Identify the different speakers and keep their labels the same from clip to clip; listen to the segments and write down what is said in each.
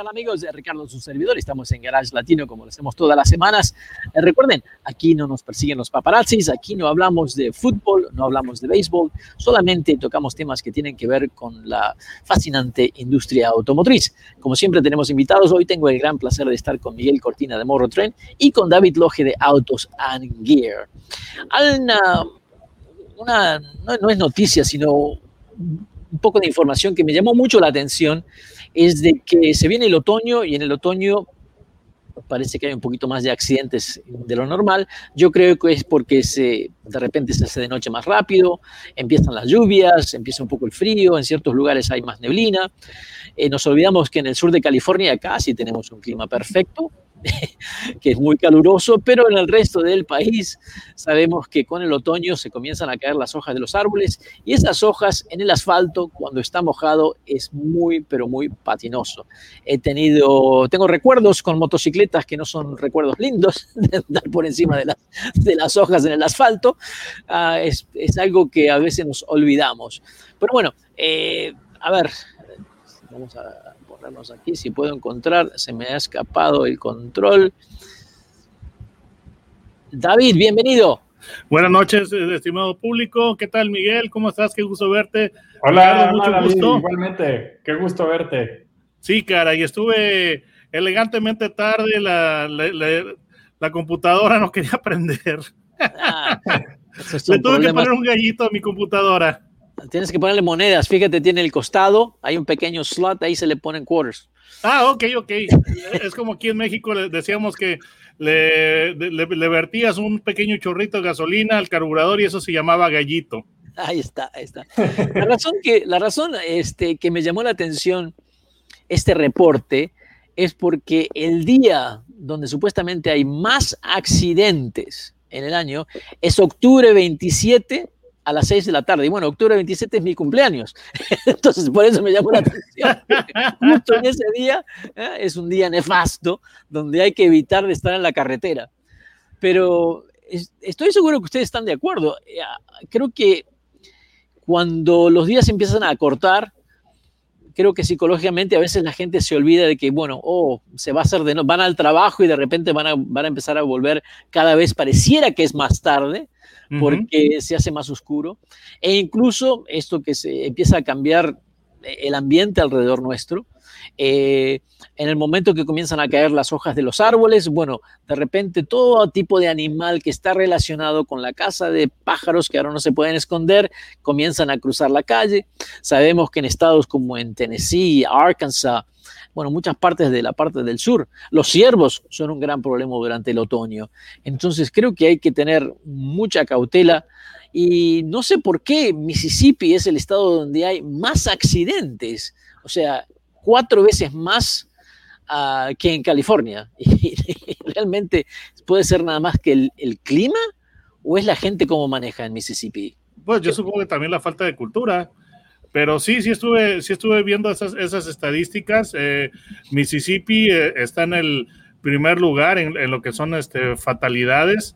Speaker 1: tal amigos? Ricardo, su servidor. Estamos en Garage Latino como lo hacemos todas las semanas. Eh, recuerden, aquí no nos persiguen los paparazzis, aquí no hablamos de fútbol, no hablamos de béisbol, solamente tocamos temas que tienen que ver con la fascinante industria automotriz. Como siempre tenemos invitados, hoy tengo el gran placer de estar con Miguel Cortina de Morro Tren y con David Loge de Autos and Gear. Una, una, no, no es noticia, sino un poco de información que me llamó mucho la atención es de que se viene el otoño y en el otoño parece que hay un poquito más de accidentes de lo normal. Yo creo que es porque se, de repente se hace de noche más rápido, empiezan las lluvias, empieza un poco el frío, en ciertos lugares hay más neblina. Eh, nos olvidamos que en el sur de California casi tenemos un clima perfecto, que es muy caluroso, pero en el resto del país sabemos que con el otoño se comienzan a caer las hojas de los árboles y esas hojas en el asfalto cuando está mojado es muy, pero muy patinoso. He tenido, tengo recuerdos con motocicletas que no son recuerdos lindos de andar por encima de las, hojas en el asfalto. Es, es, algo que a veces nos olvidamos. Pero bueno, eh, a ver, vamos a ponernos aquí, si puedo encontrar, se me ha escapado el control. David, bienvenido.
Speaker 2: Buenas noches, estimado público. ¿Qué tal, Miguel? ¿Cómo estás? Qué gusto verte.
Speaker 3: Hola, mucho David, gusto. Igualmente, qué gusto verte.
Speaker 2: Sí, cara, y estuve elegantemente tarde, la, la, la, la computadora no quería prender. Ah, Le tuve problemas. que poner un gallito a mi computadora.
Speaker 1: Tienes que ponerle monedas. Fíjate, tiene el costado, hay un pequeño slot, ahí se le ponen quarters.
Speaker 2: Ah, ok, ok. es como aquí en México le decíamos que le, le, le, vertías un pequeño chorrito de gasolina al carburador y eso se llamaba gallito.
Speaker 1: Ahí está, ahí está. La razón que, la razón, este, que me llamó la atención este reporte es porque el día donde supuestamente hay más accidentes en el año es octubre 27 a las 6 de la tarde. Y bueno, octubre 27 es mi cumpleaños. Entonces, por eso me llamó la atención. Justo en ese día ¿eh? es un día nefasto donde hay que evitar de estar en la carretera. Pero es, estoy seguro que ustedes están de acuerdo. Creo que cuando los días empiezan a cortar, creo que psicológicamente a veces la gente se olvida de que, bueno, oh, se va a hacer de no, van al trabajo y de repente van a, van a empezar a volver cada vez, pareciera que es más tarde, porque uh -huh. se hace más oscuro. E incluso esto que se empieza a cambiar el ambiente alrededor nuestro. Eh, en el momento que comienzan a caer las hojas de los árboles, bueno, de repente todo tipo de animal que está relacionado con la casa de pájaros que ahora no se pueden esconder, comienzan a cruzar la calle. Sabemos que en estados como en Tennessee, Arkansas, bueno, muchas partes de la parte del sur. Los ciervos son un gran problema durante el otoño. Entonces creo que hay que tener mucha cautela y no sé por qué Mississippi es el estado donde hay más accidentes, o sea, cuatro veces más uh, que en California. Y, y, realmente puede ser nada más que el, el, clima o es la gente cómo maneja en Mississippi.
Speaker 2: Pues yo supongo que también la falta de cultura. Pero sí, sí estuve, sí estuve viendo esas, esas estadísticas. Eh, Mississippi eh, está en el primer lugar en, en, lo que son este, fatalidades.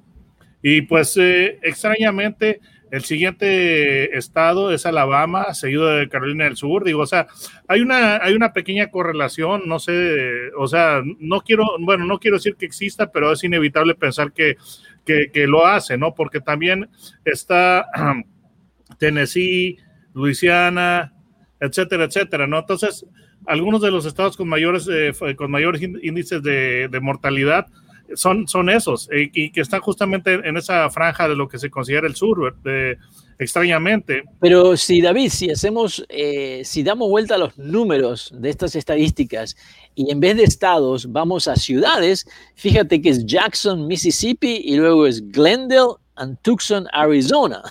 Speaker 2: Y pues eh, extrañamente el siguiente estado es Alabama, seguido de Carolina del Sur. Digo, o sea, hay una, hay una pequeña correlación, no sé, o sea, no quiero, bueno, no quiero decir que exista, pero es inevitable pensar que, que, lo hace, ¿no? Porque también está Tennessee, Luisiana, etcétera, etcétera, ¿no? Entonces, algunos de los estados con mayores, eh, con mayores índices de, de mortalidad son, son esos, eh, y que están justamente en esa franja de lo que se considera el sur, de, extrañamente.
Speaker 1: Pero si David, si hacemos, eh, si damos vuelta a los números de estas estadísticas y en vez de estados vamos a ciudades, fíjate que es Jackson, Mississippi y luego es Glendale and Tucson, Arizona.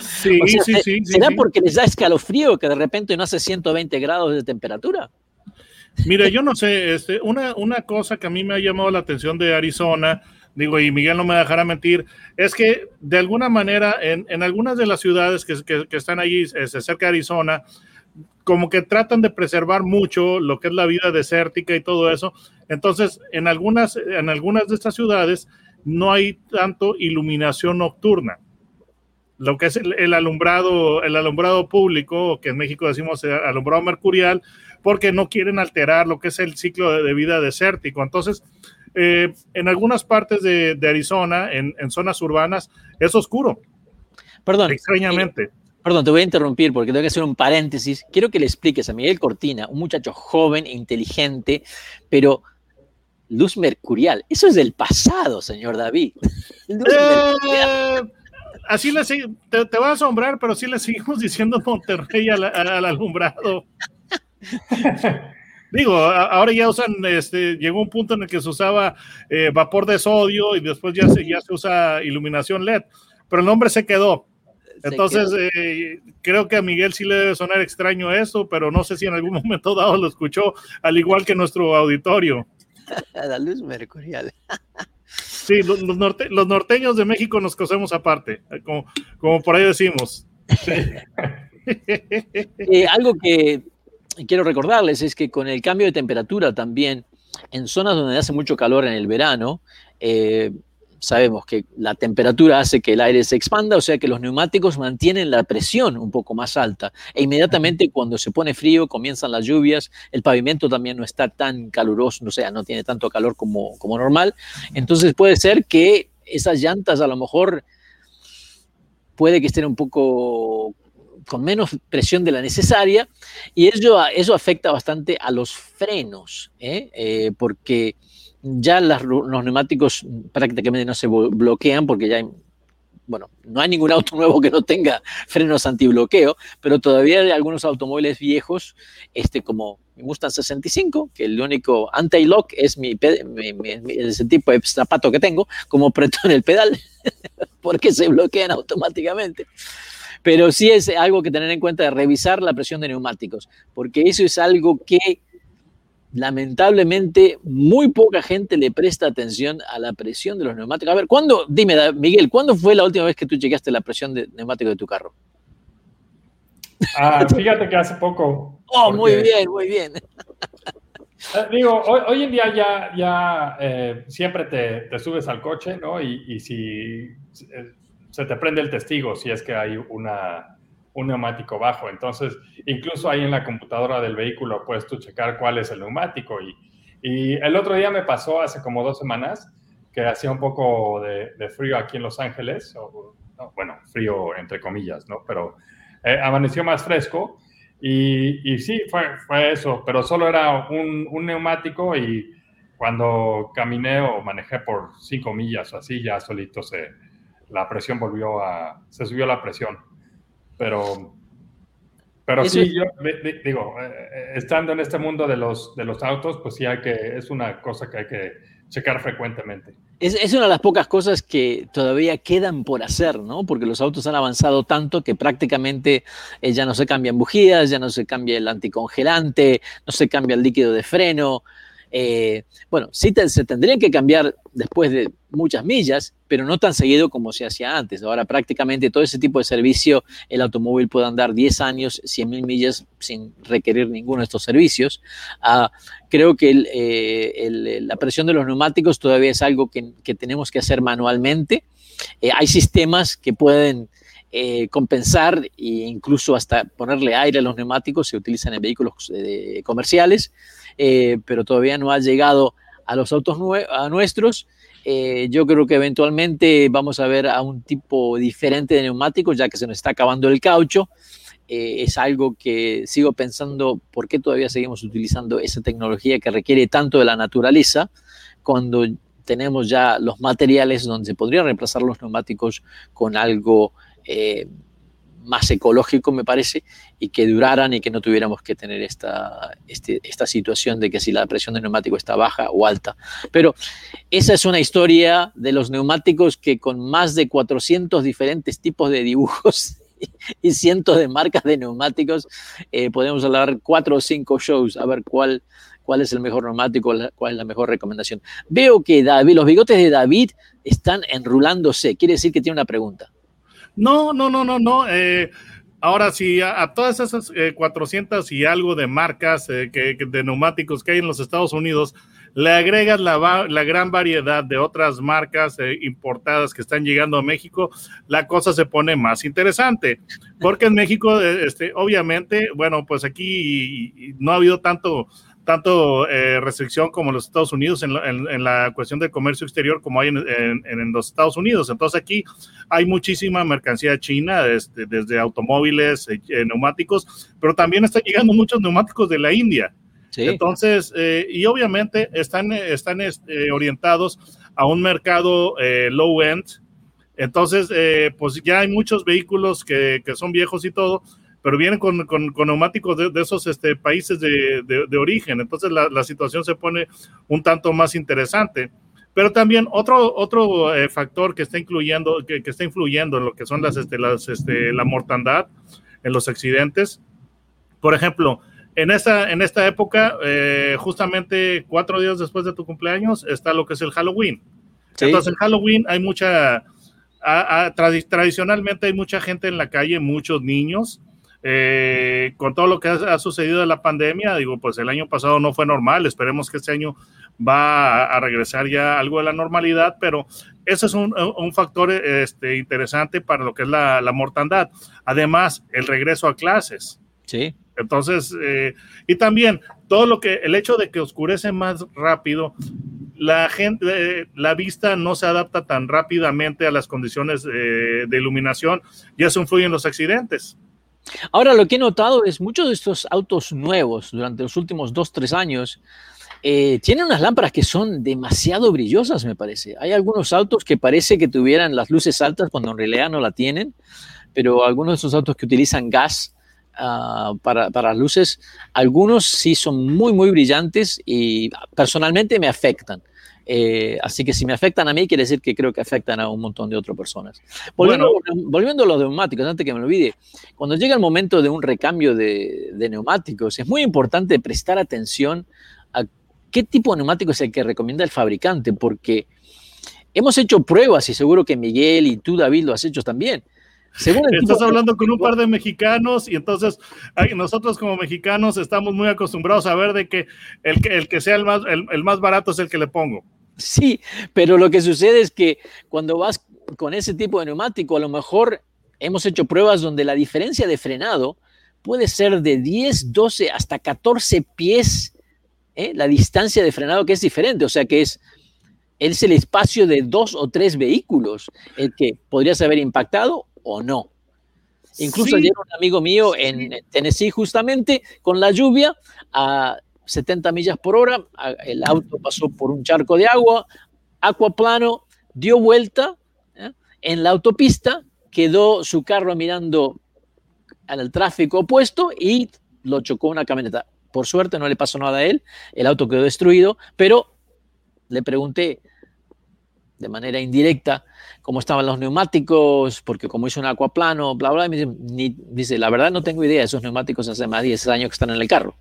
Speaker 2: Sí, o sea, sí, sí,
Speaker 1: ¿Será
Speaker 2: sí,
Speaker 1: porque les da escalofrío que de repente no hace 120 grados de temperatura?
Speaker 2: Mira, yo no sé, este, una, una cosa que a mí me ha llamado la atención de Arizona, digo, y Miguel no me dejará mentir, es que de alguna manera en, en algunas de las ciudades que, que, están allí este, cerca de Arizona, como que tratan de preservar mucho lo que es la vida desértica y todo eso. Entonces, en algunas, en algunas de estas ciudades no hay tanto iluminación nocturna. Lo que es el, el alumbrado, el alumbrado público, que en México decimos alumbrado mercurial, porque no quieren alterar lo que es el ciclo de, de vida desértico. Entonces, eh, en algunas partes de, de Arizona, en, en, zonas urbanas, es oscuro.
Speaker 1: Perdón.
Speaker 2: Extrañamente.
Speaker 1: Eh, perdón, te voy a interrumpir porque tengo que hacer un paréntesis. Quiero que le expliques a Miguel Cortina, un muchacho joven, inteligente, pero luz mercurial. Eso es del pasado, señor David.
Speaker 2: Eh, así le te, te, va a asombrar, pero sí le seguimos diciendo Monterrey al, al alumbrado. Digo, ahora ya usan, este, llegó un punto en el que se usaba eh, vapor de sodio y después ya se, ya se usa iluminación LED, pero el nombre se quedó. Entonces, eh, creo que a Miguel sí le debe sonar extraño eso, pero no sé si en algún momento dado lo escuchó, al igual que nuestro auditorio.
Speaker 1: La luz mercurial.
Speaker 2: Sí, los, norte, los norteños de México nos cosemos aparte, como, como por ahí decimos.
Speaker 1: eh, algo que quiero recordarles es que con el cambio de temperatura también, en zonas donde hace mucho calor en el verano, eh, sabemos que la temperatura hace que el aire se expanda, o sea que los neumáticos mantienen la presión un poco más alta. E inmediatamente cuando se pone frío, comienzan las lluvias, el pavimento también no está tan caluroso, o sea, no tiene tanto calor como, como normal. Entonces puede ser que esas llantas a lo mejor puede que estén un poco con menos presión de la necesaria y eso, eso afecta bastante a los frenos, ¿eh? Eh, porque ya las, los neumáticos prácticamente no se bloquean porque ya hay, bueno, no hay ningún auto nuevo que no tenga frenos antibloqueo, pero todavía hay algunos automóviles viejos, este, como mi Mustang 65, que el único anti-lock es mi, mi, mi, ese tipo de zapato que tengo, como preto en el pedal, porque se bloquean automáticamente pero sí es algo que tener en cuenta de revisar la presión de neumáticos, porque eso es algo que lamentablemente muy poca gente le presta atención a la presión de los neumáticos. A ver, ¿cuándo, dime, Miguel, ¿cuándo fue la última vez que tú chequeaste la presión de neumático de tu carro?
Speaker 3: Ah, fíjate que hace poco.
Speaker 1: Oh, porque, muy bien, muy bien.
Speaker 3: Eh, digo, hoy, hoy, en día ya, ya eh, siempre te, te, subes al coche, ¿no? Y, y si eh, se te prende el testigo si es que hay una, un neumático bajo. Entonces, incluso ahí en la computadora del vehículo puedes tú checar cuál es el neumático. Y, y el otro día me pasó hace como dos semanas que hacía un poco de, frío aquí en Los Ángeles, bueno, frío entre comillas, ¿no? Pero eh, amaneció más fresco y, y sí, fue, fue, eso, pero solo era un, un neumático y cuando caminé o manejé por cinco millas o así, ya solito se, la presión volvió a, se subió la presión. Pero, pero Eso sí, es... yo digo, eh, estando en este mundo de los, de los autos, pues sí hay que, es una cosa que hay que checar frecuentemente.
Speaker 1: Es, es, una de las pocas cosas que todavía quedan por hacer, ¿no? Porque los autos han avanzado tanto que prácticamente eh, ya no se cambian bujías, ya no se cambia el anticongelante, no se cambia el líquido de freno. Eh, bueno, sí te, se tendrían que cambiar después de muchas millas, pero no tan seguido como se hacía antes. Ahora prácticamente todo ese tipo de servicio, el automóvil puede andar 10 años, 100 mil millas sin requerir ninguno de estos servicios. Uh, creo que eh, el, la presión de los neumáticos todavía es algo que, tenemos que hacer manualmente. Eh, hay sistemas que pueden eh, compensar e incluso hasta ponerle aire a los neumáticos, se utilizan en vehículos eh, comerciales, eh, pero todavía no ha llegado a los autos a nuestros. Yo creo que eventualmente vamos a ver a un tipo diferente de neumáticos, ya que se nos está acabando el caucho. Es algo que sigo pensando, ¿por qué todavía seguimos utilizando esa tecnología que requiere tanto de la naturaleza cuando tenemos ya los materiales donde se podrían reemplazar los neumáticos con algo eh, más ecológico, me parece, y que duraran y que no tuviéramos que tener esta, este, esta situación de que si la presión del neumático está baja o alta. Pero esa es una historia de los neumáticos que con más de 400 diferentes tipos de dibujos y cientos de marcas de neumáticos, eh, podemos hablar cuatro o cinco shows, a ver cuál, cuál es el mejor neumático, cuál es la mejor recomendación. Veo que David, los bigotes de David están enrulándose. Quiere decir que tiene una pregunta.
Speaker 2: No, no, no, no, no. Eh, ahora sí, a, todas esas 400 y algo de marcas que, de neumáticos que hay en los Estados Unidos, le agregas la, la gran variedad de otras marcas eh, importadas que están llegando a México, la cosa se pone más interesante. Porque en México, eh, este, obviamente, bueno, pues aquí no ha habido tanto tanto eh, restricción como en los Estados Unidos en, en, la cuestión del comercio exterior como hay en, en, los Estados Unidos. Entonces aquí hay muchísima mercancía china, este, desde automóviles, neumáticos, pero también están llegando muchos neumáticos de la India. Entonces, eh, y obviamente están, están este, orientados a un mercado eh, low end. Entonces, eh, pues ya hay muchos vehículos que, que, son viejos y todo, pero vienen con, con, neumáticos de, esos este, países de, de, origen. Entonces, la, la, situación se pone un tanto más interesante. Pero también otro, otro factor que está, incluyendo, que, que, está influyendo en lo que son las, este, las, este, la mortandad en los accidentes. Por ejemplo, en esta, en esta época, eh, justamente cuatro días después de tu cumpleaños, está lo que es el Halloween. Entonces, en Halloween hay mucha, tradicionalmente hay mucha gente en la calle, muchos niños. Eh, con todo lo que ha, sucedido de la pandemia, digo, pues el año pasado no fue normal, esperemos que este año va a, regresar ya algo de la normalidad, pero ese es un, factor este, interesante para lo que es la, la mortandad. Además, el regreso a clases.
Speaker 1: Sí.
Speaker 2: Entonces, eh, y también todo lo que, el hecho de que oscurece más rápido, la gente, eh, la vista no se adapta tan rápidamente a las condiciones eh, de iluminación y eso influye en los accidentes.
Speaker 1: Ahora, lo que he notado es muchos de estos autos nuevos durante los últimos dos, tres años tienen unas lámparas que son demasiado brillosas, me parece. Hay algunos autos que parece que tuvieran las luces altas cuando en realidad no la tienen, pero algunos de esos autos que utilizan gas Ah, para, para, luces. Algunos sí son muy, muy brillantes y personalmente me afectan. Eh, así que si me afectan a mí, quiere decir que creo que afectan a un montón de otras personas. Volviendo, volviendo a los neumáticos, antes que me olvide, cuando llega el momento de un recambio de, de neumáticos, es muy importante prestar atención a qué tipo de neumático es el que recomienda el fabricante, porque hemos hecho pruebas y seguro que Miguel y tú, David, lo has hecho también
Speaker 2: Estás hablando con un par de mexicanos y entonces nosotros como mexicanos estamos muy acostumbrados a ver de que el que, el que sea el más, el, más barato es el que le pongo.
Speaker 1: Sí, pero lo que sucede es que cuando vas con ese tipo de neumático, a lo mejor hemos hecho pruebas donde la diferencia de frenado puede ser de 10, 12 hasta 14 pies, ¿eh? la distancia de frenado que es diferente, o sea que es, es el espacio de dos o tres vehículos el que podrías haber impactado o no. Incluso ayer un amigo mío en Tennessee, justamente con la lluvia, a 70 millas por hora, el auto pasó por un charco de agua, acuaplano, dio vuelta ¿eh? en la autopista, quedó su carro mirando al tráfico opuesto y lo chocó una camioneta. Por suerte no le pasó nada a él, el auto quedó destruido, pero le pregunté de manera indirecta, cómo estaban los neumáticos, porque como hizo un acuaplano, bla, bla, me dice, dice, la verdad no tengo idea, esos neumáticos hace más de 10 años que están en el carro.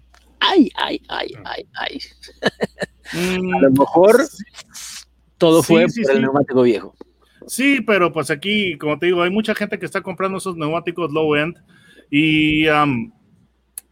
Speaker 1: Ay, ay, ay, ay, ay. a lo mejor todo fue por el neumático viejo.
Speaker 2: Sí, pero pues aquí, como te digo, hay mucha gente que está comprando esos neumáticos low end y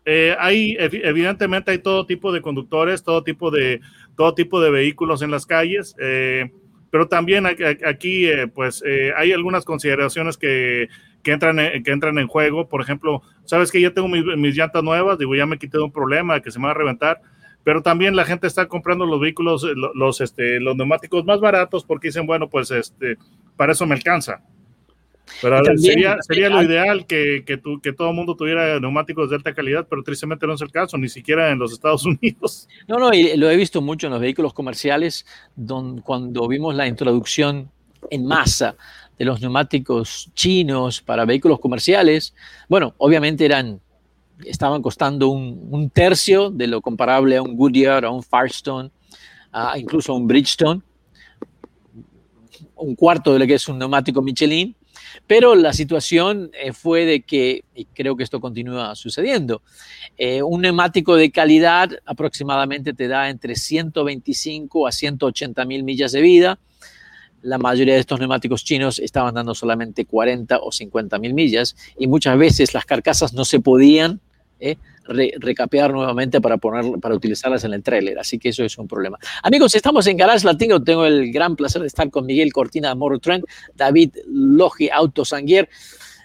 Speaker 2: eh, hay, evidentemente hay todo tipo de conductores, todo tipo de, todo tipo de vehículos en las calles. Eh, pero también aquí eh, pues eh, hay algunas consideraciones que, que, entran en, que entran en juego. Por ejemplo, sabes que ya tengo mis, mis, llantas nuevas, digo, ya me quité de un problema que se me va a reventar, pero también la gente está comprando los vehículos, los, los, este, los neumáticos más baratos porque dicen, bueno, pues este, para eso me alcanza. Pero sería, sería lo ideal que, que, tu, que todo el mundo tuviera neumáticos de alta calidad, pero tristemente no es el caso, ni siquiera en los Estados Unidos.
Speaker 1: No, no, y lo he visto mucho en los vehículos comerciales, don, cuando vimos la introducción en masa de los neumáticos chinos para vehículos comerciales. Bueno, obviamente eran, estaban costando un, tercio de lo comparable a un Goodyear, a un Firestone, incluso a un Bridgestone, un cuarto de lo que es un neumático Michelin Pero la situación eh, fue de que, y creo que esto continúa sucediendo, eh, un neumático de calidad aproximadamente te da entre 125 a 180 mil millas de vida. La mayoría de estos neumáticos chinos estaban dando solamente 40 o 50 mil millas y muchas veces las carcasas no se podían ¿eh? recapear nuevamente para, poner, para utilizarlas en el trailer. Así que eso es un problema. Amigos, estamos en Garage Latino. Tengo el gran placer de estar con Miguel Cortina Motor Trend, David Logi Autosanguier.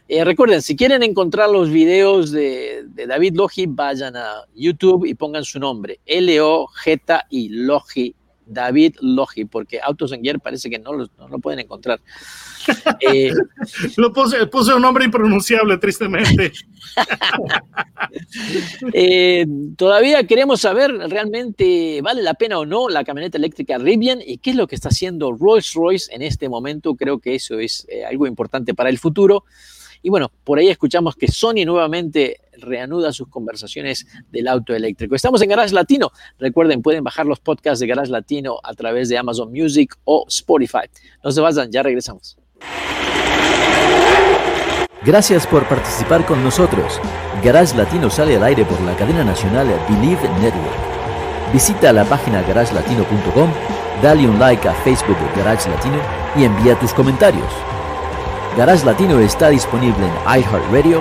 Speaker 1: Eh, recuerden, si quieren encontrar los videos de, de, David Logi, vayan a YouTube y pongan su nombre, L-O-J-I, Logi David Logi, porque Autos en parece que no lo, no lo pueden encontrar.
Speaker 2: Eh, lo puse, puse, un nombre impronunciable, tristemente.
Speaker 1: eh, todavía queremos saber realmente vale la pena o no la camioneta eléctrica Rivian y qué es lo que está haciendo Rolls Royce en este momento. Creo que eso es eh, algo importante para el futuro. Y bueno, por ahí escuchamos que Sony nuevamente reanuda sus conversaciones del auto eléctrico. Estamos en Garage Latino. Recuerden, pueden bajar los podcasts de Garage Latino a través de Amazon Music o Spotify. No se vayan, ya regresamos.
Speaker 4: Gracias por participar con nosotros. Garage Latino sale al aire por la cadena nacional Believe Network. Visita la página garagelatino.com, dale un like a Facebook de Garage Latino y envía tus comentarios. Garage Latino está disponible en iHeartRadio,